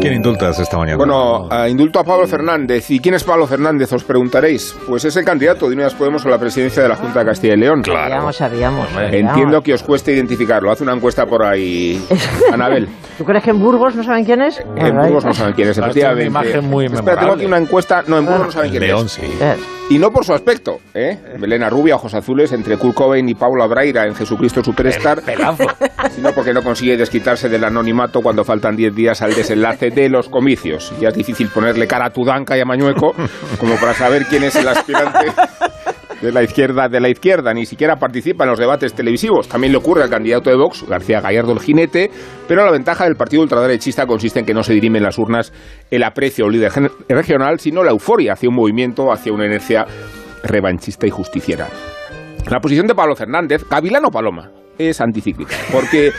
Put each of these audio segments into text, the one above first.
¿Quién indultas esta mañana? Bueno, a indulto a Pablo Fernández. ¿Y quién es Pablo Fernández? Os preguntaréis. Pues es el candidato de Unidas Podemos a la presidencia de la Junta de Castilla y León. Sabíamos, sabíamos. Entiendo que os cueste identificarlo. Haz una encuesta por ahí, Anabel. ¿Tú crees que en Burgos no saben quién es? En Burgos no saben quién es, Claro, tiene una efectivamente. imagen muy Espera, tengo aquí una encuesta. No, en Burgos no saben quién León, es. sí. Y no por su aspecto, ¿eh? Melena rubia, ojos azules, entre Kurt Cobain y Paula Braira en Jesucristo Superstar, Pelazo. sino porque no consigue desquitarse del anonimato cuando faltan 10 días al desenlace de los comicios. Ya es difícil ponerle cara a Tudanca y a Mañueco como para saber quién es el aspirante de la izquierda de la izquierda. Ni siquiera participa en los debates televisivos. También le ocurre al candidato de Vox, García Gallardo el jinete, pero la ventaja del partido ultraderechista consiste en que no se dirime en las urnas el aprecio al líder regional, sino la euforia hacia un movimiento, hacia una inercia revanchista y justiciera. La posición de Pablo Fernández, Gavilano Paloma, es anticíclica, porque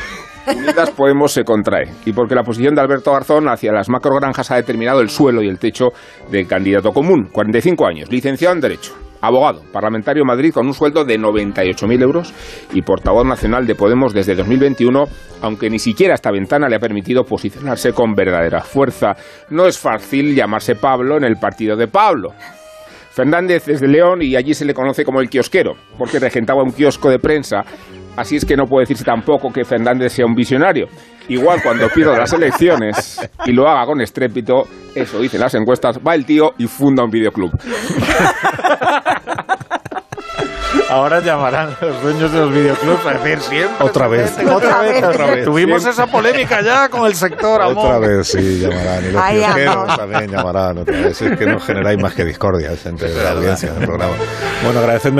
Unidas Podemos se contrae y porque la posición de Alberto Garzón hacia las macrogranjas ha determinado el suelo y el techo del candidato común. 45 años, licenciado en Derecho, abogado, parlamentario en Madrid con un sueldo de 98.000 euros y portavoz nacional de Podemos desde 2021, aunque ni siquiera esta ventana le ha permitido posicionarse con verdadera fuerza. No es fácil llamarse Pablo en el partido de Pablo. Fernández es de León y allí se le conoce como el kiosquero, porque regentaba un kiosco de prensa. Así es que no puede decirse tampoco que Fernández sea un visionario. Igual cuando pierda las elecciones y lo haga con estrépito, eso dicen las encuestas, va el tío y funda un videoclub. Ahora llamarán los dueños de los videoclubs a decir siempre. Otra vez. meten, Otra vez. Otra vez. Tuvimos esa polémica ya con el sector Otra amor. vez, sí, llamarán. Y los Ay, también llamarán otra vez. Es que no generáis más que discordias entre la audiencia del programa. Bueno, agradecedme que